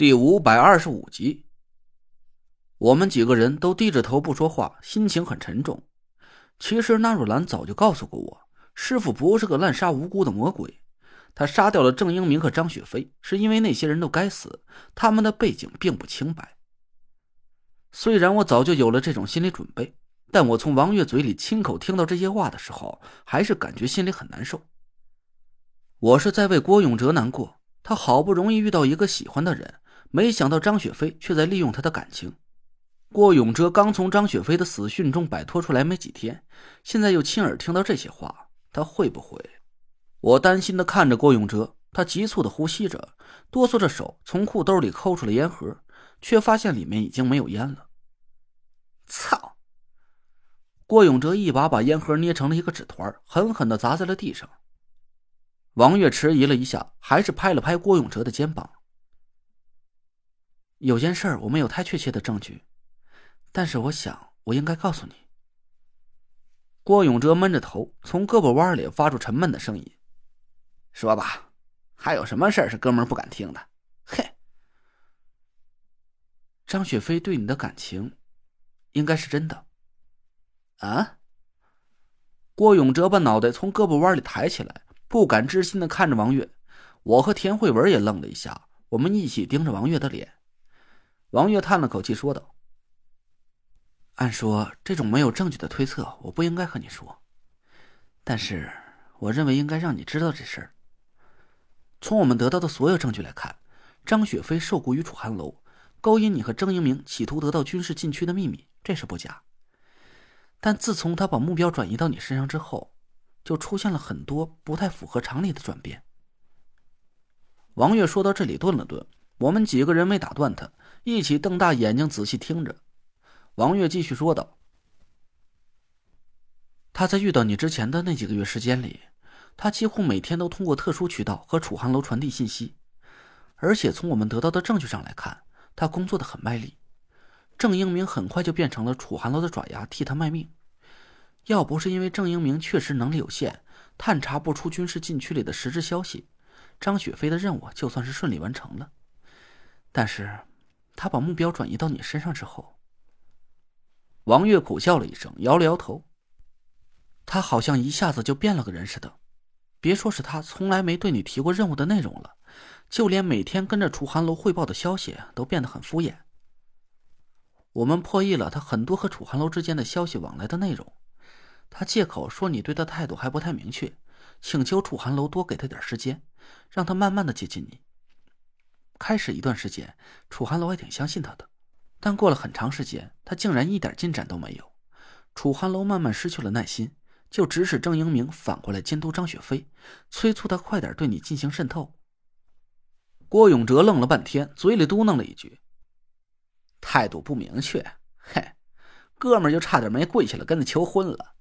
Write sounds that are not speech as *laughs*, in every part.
第五百二十五集，我们几个人都低着头不说话，心情很沉重。其实纳若兰早就告诉过我，师傅不是个滥杀无辜的魔鬼，他杀掉了郑英明和张雪飞，是因为那些人都该死，他们的背景并不清白。虽然我早就有了这种心理准备，但我从王月嘴里亲口听到这些话的时候，还是感觉心里很难受。我是在为郭永哲难过，他好不容易遇到一个喜欢的人。没想到张雪飞却在利用他的感情。郭永哲刚从张雪飞的死讯中摆脱出来没几天，现在又亲耳听到这些话，他会不会？我担心的看着郭永哲，他急促的呼吸着，哆嗦着手从裤兜里抠出了烟盒，却发现里面已经没有烟了。操！郭永哲一把把烟盒捏成了一个纸团，狠狠的砸在了地上。王月迟疑了一下，还是拍了拍郭永哲的肩膀。有件事我没有太确切的证据，但是我想我应该告诉你。郭永哲闷着头，从胳膊弯里发出沉闷的声音：“说吧，还有什么事儿是哥们儿不敢听的？”嘿，张雪飞对你的感情，应该是真的。啊？郭永哲把脑袋从胳膊弯里抬起来，不敢置信的看着王月。我和田慧文也愣了一下，我们一起盯着王月的脸。王月叹了口气，说道：“按说这种没有证据的推测，我不应该和你说。但是，我认为应该让你知道这事儿。从我们得到的所有证据来看，张雪飞受雇于楚寒楼，勾引你和郑英明，企图得到军事禁区的秘密，这是不假。但自从他把目标转移到你身上之后，就出现了很多不太符合常理的转变。”王月说到这里，顿了顿。我们几个人没打断他。一起瞪大眼睛仔细听着，王月继续说道：“他在遇到你之前的那几个月时间里，他几乎每天都通过特殊渠道和楚寒楼传递信息，而且从我们得到的证据上来看，他工作的很卖力。郑英明很快就变成了楚寒楼的爪牙，替他卖命。要不是因为郑英明确实能力有限，探查不出军事禁区里的实质消息，张雪飞的任务就算是顺利完成了。但是。”他把目标转移到你身上之后，王月苦笑了一声，摇了摇头。他好像一下子就变了个人似的，别说是他从来没对你提过任务的内容了，就连每天跟着楚寒楼汇报的消息都变得很敷衍。我们破译了他很多和楚寒楼之间的消息往来的内容，他借口说你对他态度还不太明确，请求楚寒楼多给他点时间，让他慢慢的接近你。开始一段时间，楚寒楼还挺相信他的，但过了很长时间，他竟然一点进展都没有。楚寒楼慢慢失去了耐心，就指使郑英明反过来监督张雪飞，催促他快点对你进行渗透。郭永哲愣了半天，嘴里嘟囔了一句：“态度不明确。”嘿，哥们就差点没跪下来跟他求婚了。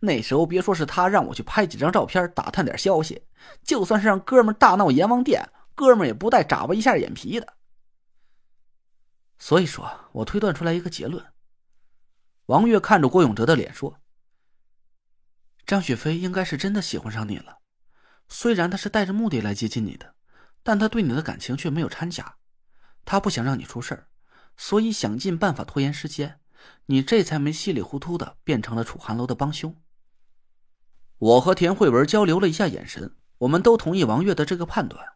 那时候别说是他让我去拍几张照片，打探点消息，就算是让哥们大闹阎王殿。哥们也不带眨巴一下眼皮的，所以说我推断出来一个结论。王月看着郭永哲的脸说：“张雪飞应该是真的喜欢上你了，虽然他是带着目的来接近你的，但他对你的感情却没有掺假。他不想让你出事儿，所以想尽办法拖延时间，你这才没稀里糊涂的变成了楚寒楼的帮凶。”我和田慧文交流了一下眼神，我们都同意王月的这个判断。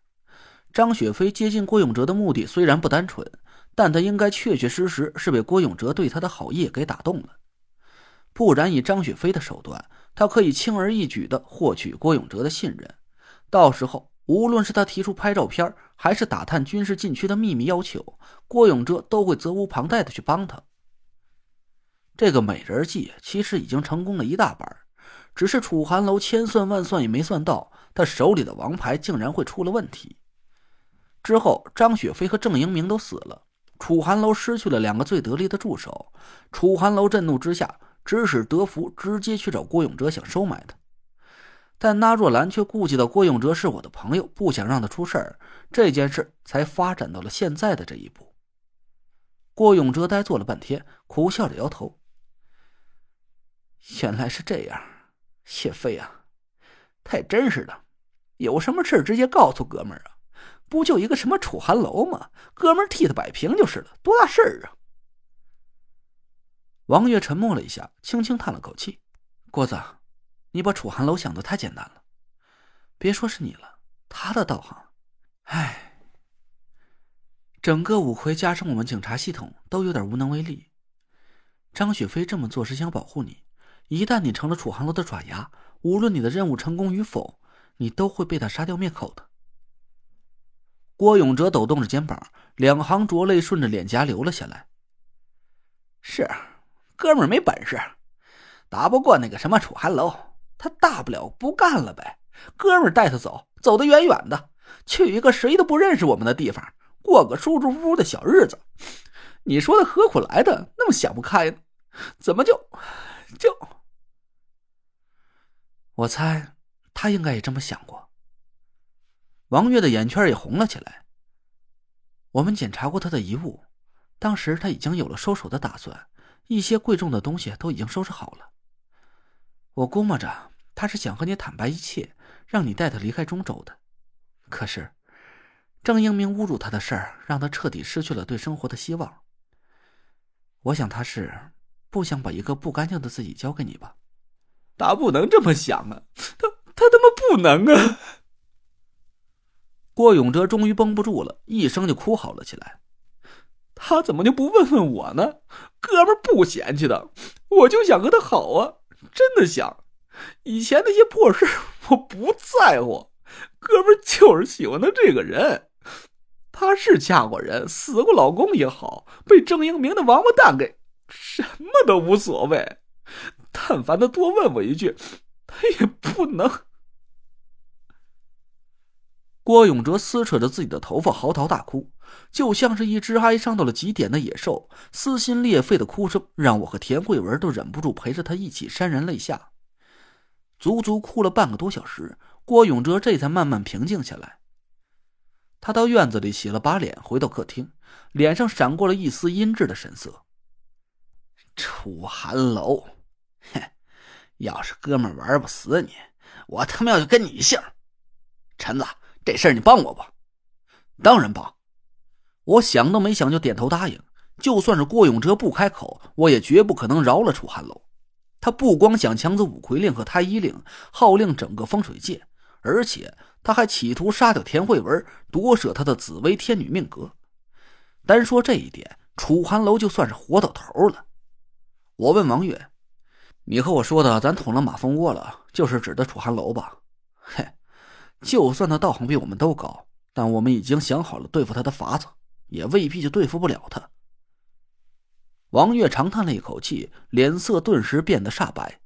张雪飞接近郭永哲的目的虽然不单纯，但他应该确确实实是被郭永哲对他的好意给打动了。不然，以张雪飞的手段，他可以轻而易举的获取郭永哲的信任。到时候，无论是他提出拍照片，还是打探军事禁区的秘密要求，郭永哲都会责无旁贷的去帮他。这个美人计其实已经成功了一大半，只是楚寒楼千算万算也没算到，他手里的王牌竟然会出了问题。之后，张雪飞和郑英明都死了，楚寒楼失去了两个最得力的助手。楚寒楼震怒之下，指使德福直接去找郭永哲，想收买他。但那若兰却顾及到郭永哲是我的朋友，不想让他出事儿，这件事才发展到了现在的这一步。郭永哲呆坐了半天，苦笑着摇头：“原来是这样，谢飞啊，太真实了。有什么事直接告诉哥们儿啊。”不就一个什么楚寒楼吗？哥们替他摆平就是了，多大事儿啊！王月沉默了一下，轻轻叹了口气：“郭子，你把楚寒楼想的太简单了。别说是你了，他的道行，唉，整个五魁加上我们警察系统都有点无能为力。张雪飞这么做是想保护你，一旦你成了楚寒楼的爪牙，无论你的任务成功与否，你都会被他杀掉灭口的。”郭永哲抖动着肩膀，两行浊泪顺着脸颊流了下来。是，哥们儿没本事，打不过那个什么楚寒楼，他大不了不干了呗。哥们儿带他走，走得远远的，去一个谁都不认识我们的地方，过个舒舒服服的小日子。你说他何苦来的？那么想不开呢？怎么就就？我猜他应该也这么想过。王月的眼圈也红了起来。我们检查过他的遗物，当时他已经有了收手的打算，一些贵重的东西都已经收拾好了。我估摸着他是想和你坦白一切，让你带他离开中州的。可是，郑英明侮辱他的事儿，让他彻底失去了对生活的希望。我想他是不想把一个不干净的自己交给你吧？他不能这么想啊！他他他妈不能啊！郭永哲终于绷不住了，一声就哭嚎了起来。他怎么就不问问我呢？哥们不嫌弃的，我就想和他好啊，真的想。以前那些破事我不在乎，哥们就是喜欢他这个人。他是嫁过人，死过老公也好，被郑英明的王八蛋给什么都无所谓。但凡他多问我一句，他也不能。郭永哲撕扯着自己的头发，嚎啕大哭，就像是一只哀伤到了极点的野兽，撕心裂肺的哭声让我和田慧文都忍不住陪着他一起潸然泪下。足足哭了半个多小时，郭永哲这才慢慢平静下来。他到院子里洗了把脸，回到客厅，脸上闪过了一丝阴鸷的神色。楚寒楼，哼，要是哥们玩不死你，我他妈要就跟你姓。陈子。这事儿你帮我吧，当然帮。我想都没想就点头答应。就算是郭永哲不开口，我也绝不可能饶了楚寒楼。他不光想抢走五魁令和太医令，号令整个风水界，而且他还企图杀掉田慧文，夺舍他的紫薇天女命格。单说这一点，楚寒楼就算是活到头了。我问王月：“你和我说的，咱捅了马蜂窝了，就是指的楚寒楼吧？” *laughs* 嘿。就算他道行比我们都高，但我们已经想好了对付他的法子，也未必就对付不了他。王月长叹了一口气，脸色顿时变得煞白。